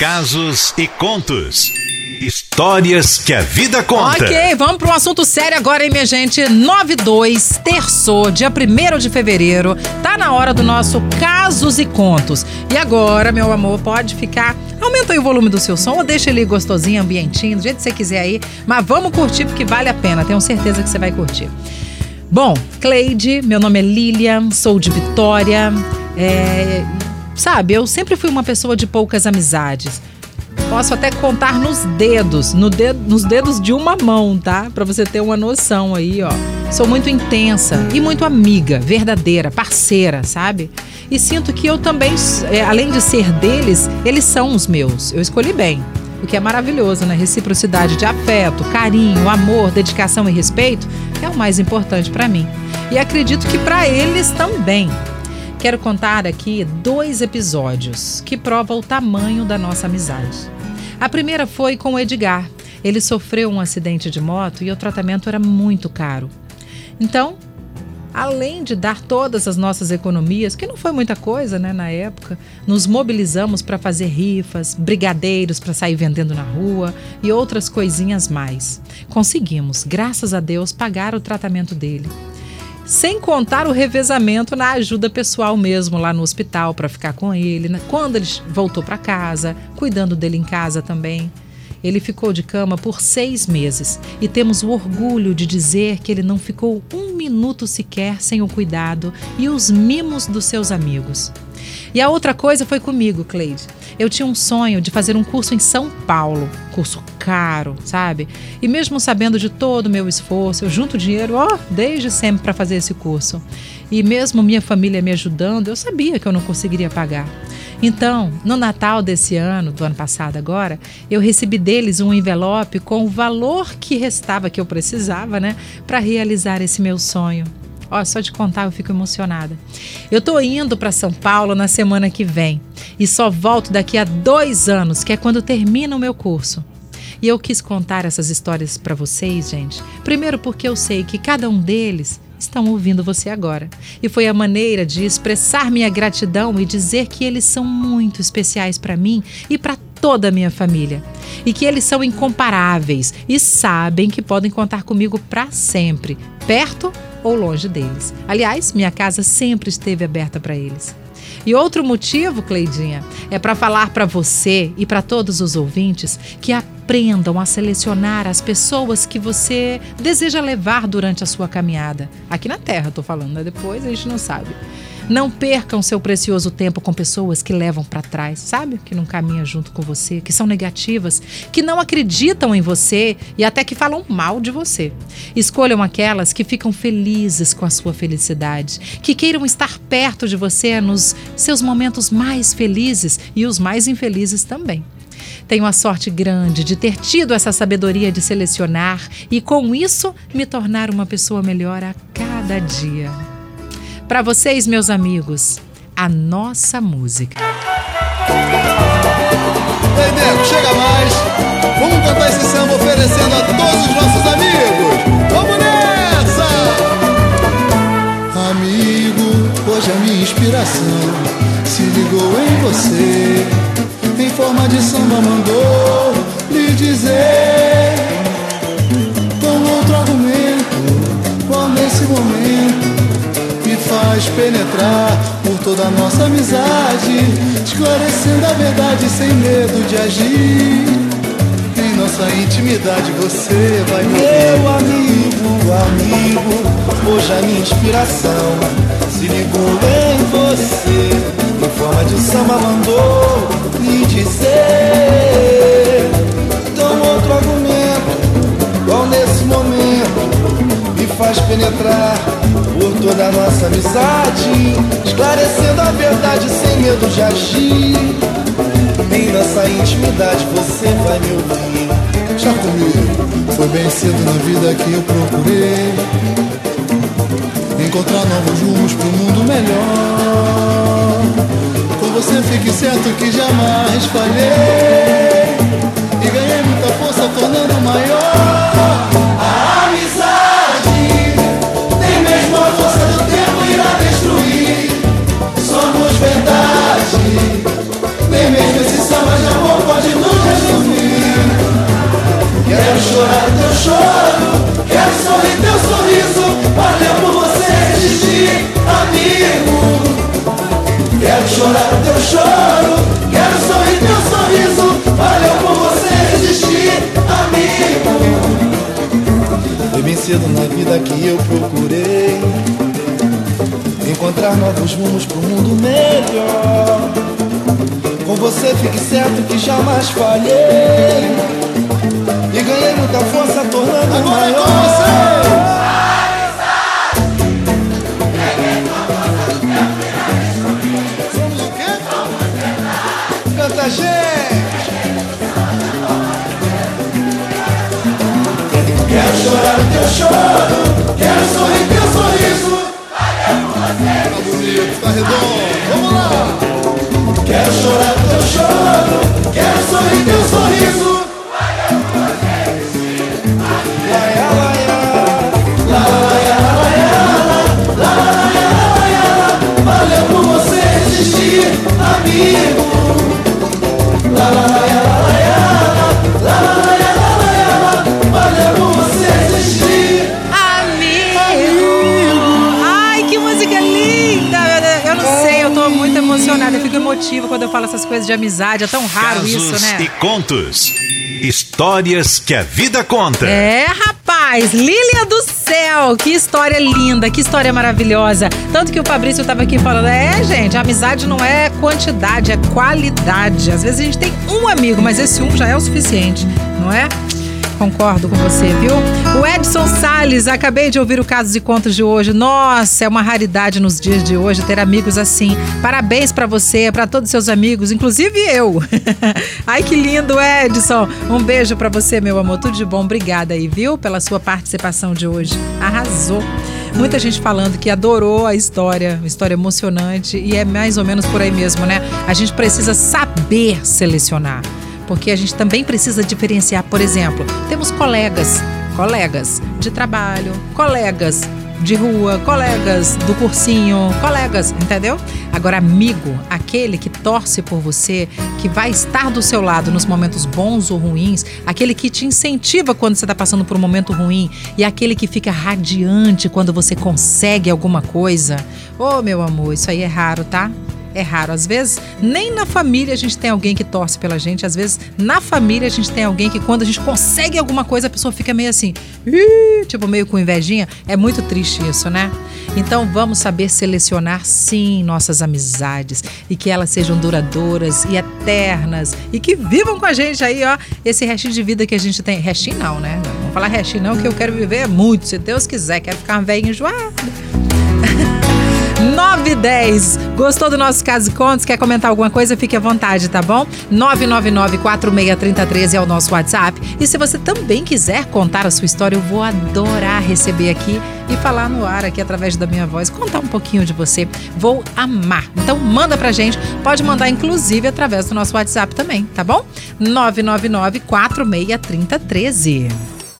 casos e contos. Histórias que a vida conta. Ok, vamos para um assunto sério agora, hein, minha gente? 92, terçou, dia 1 de fevereiro. Tá na hora do nosso Casos e Contos. E agora, meu amor, pode ficar. Aumenta aí o volume do seu som ou deixa ele gostosinho, ambientinho, do jeito que você quiser aí. Mas vamos curtir porque vale a pena, tenho certeza que você vai curtir. Bom, Cleide, meu nome é Lilian, sou de Vitória. É, sabe, eu sempre fui uma pessoa de poucas amizades. Posso até contar nos dedos, no dedo, nos dedos de uma mão, tá? Para você ter uma noção aí, ó. Sou muito intensa e muito amiga, verdadeira, parceira, sabe? E sinto que eu também, é, além de ser deles, eles são os meus. Eu escolhi bem. O que é maravilhoso, né? Reciprocidade de afeto, carinho, amor, dedicação e respeito é o mais importante para mim. E acredito que para eles também. Quero contar aqui dois episódios que provam o tamanho da nossa amizade. A primeira foi com o Edgar. Ele sofreu um acidente de moto e o tratamento era muito caro. Então, além de dar todas as nossas economias, que não foi muita coisa né, na época, nos mobilizamos para fazer rifas, brigadeiros para sair vendendo na rua e outras coisinhas mais. Conseguimos, graças a Deus, pagar o tratamento dele. Sem contar o revezamento na ajuda pessoal mesmo lá no hospital para ficar com ele, né? quando ele voltou para casa, cuidando dele em casa também. Ele ficou de cama por seis meses e temos o orgulho de dizer que ele não ficou um minuto sequer sem o cuidado e os mimos dos seus amigos. E a outra coisa foi comigo, Cleide. Eu tinha um sonho de fazer um curso em São Paulo, curso caro, sabe? E mesmo sabendo de todo o meu esforço, eu junto dinheiro, ó, desde sempre para fazer esse curso. E mesmo minha família me ajudando, eu sabia que eu não conseguiria pagar. Então, no Natal desse ano, do ano passado agora, eu recebi deles um envelope com o valor que restava que eu precisava, né, para realizar esse meu sonho. Ó, só de contar eu fico emocionada. Eu tô indo para São Paulo na semana que vem e só volto daqui a dois anos, que é quando termina o meu curso. E eu quis contar essas histórias para vocês, gente. Primeiro porque eu sei que cada um deles estão ouvindo você agora. E foi a maneira de expressar minha gratidão e dizer que eles são muito especiais para mim e para toda a minha família. E que eles são incomparáveis e sabem que podem contar comigo para sempre, perto ou longe deles. Aliás, minha casa sempre esteve aberta para eles. E outro motivo, Cleidinha, é para falar para você e para todos os ouvintes que aprendam a selecionar as pessoas que você deseja levar durante a sua caminhada. Aqui na Terra, estou falando, né? depois a gente não sabe. Não percam seu precioso tempo com pessoas que levam para trás, sabe? Que não caminham junto com você, que são negativas, que não acreditam em você e até que falam mal de você. Escolham aquelas que ficam felizes com a sua felicidade, que queiram estar perto de você nos seus momentos mais felizes e os mais infelizes também. Tenho a sorte grande de ter tido essa sabedoria de selecionar e, com isso, me tornar uma pessoa melhor a cada dia. Para vocês, meus amigos, a nossa música. Ei, nego, chega mais. Vamos cantar esse samba oferecendo a todos os nossos amigos. Vamos nessa! Amigo, hoje a minha inspiração se ligou em você. Por toda a nossa amizade, esclarecendo a verdade sem medo de agir. Em nossa intimidade você vai Meu amigo, amigo, hoje a minha inspiração se ligou em você. Em forma de samba mandou me dizer. Nossa amizade, esclarecendo a verdade sem medo de agir. Em nossa intimidade você vai me ouvir. Já comigo, foi bem cedo na vida que eu procurei encontrar novos rumos pro mundo melhor. Com você fique certo que jamais falhei e ganhei muita força tornando maior. Na vida que eu procurei encontrar novos rumos pro mundo melhor. Com você fique certo que jamais falhei e ganhei muita força tornando Agora maior. É com você. Choro, quero sorrir teu sorriso. Tá bonito, tá redondo, emocionada, eu fico emotiva quando eu falo essas coisas de amizade. É tão raro Casos isso, né? E contos. Histórias que a vida conta. É, rapaz, Lília do céu, que história linda, que história maravilhosa. Tanto que o Fabrício estava aqui falando, é, gente, amizade não é quantidade, é qualidade. Às vezes a gente tem um amigo, mas esse um já é o suficiente, não é? Concordo com você, viu? O Edson Sales, acabei de ouvir o caso de contos de hoje. Nossa, é uma raridade nos dias de hoje ter amigos assim. Parabéns para você, para todos os seus amigos, inclusive eu. Ai que lindo, Edson. Um beijo para você, meu amor. Tudo de bom. Obrigada aí, viu, pela sua participação de hoje. Arrasou. Muita gente falando que adorou a história, uma história emocionante e é mais ou menos por aí mesmo, né? A gente precisa saber selecionar porque a gente também precisa diferenciar, por exemplo, temos colegas, colegas de trabalho, colegas de rua, colegas do cursinho, colegas, entendeu? Agora, amigo, aquele que torce por você, que vai estar do seu lado nos momentos bons ou ruins, aquele que te incentiva quando você está passando por um momento ruim e aquele que fica radiante quando você consegue alguma coisa. Ô, oh, meu amor, isso aí é raro, tá? é raro. Às vezes, nem na família a gente tem alguém que torce pela gente. Às vezes, na família a gente tem alguém que, quando a gente consegue alguma coisa, a pessoa fica meio assim, tipo, meio com invejinha. É muito triste isso, né? Então, vamos saber selecionar, sim, nossas amizades e que elas sejam duradouras e eternas e que vivam com a gente aí, ó, esse restinho de vida que a gente tem. Restinho não, né? Não vamos falar restinho não, que eu quero viver muito, se Deus quiser. Quero ficar velho enjoado. 910. Gostou do nosso Caso e Contos? Quer comentar alguma coisa? Fique à vontade, tá bom? 999-463013 é o nosso WhatsApp. E se você também quiser contar a sua história, eu vou adorar receber aqui e falar no ar aqui através da minha voz, contar um pouquinho de você. Vou amar. Então manda pra gente. Pode mandar inclusive através do nosso WhatsApp também, tá bom? 999 463013.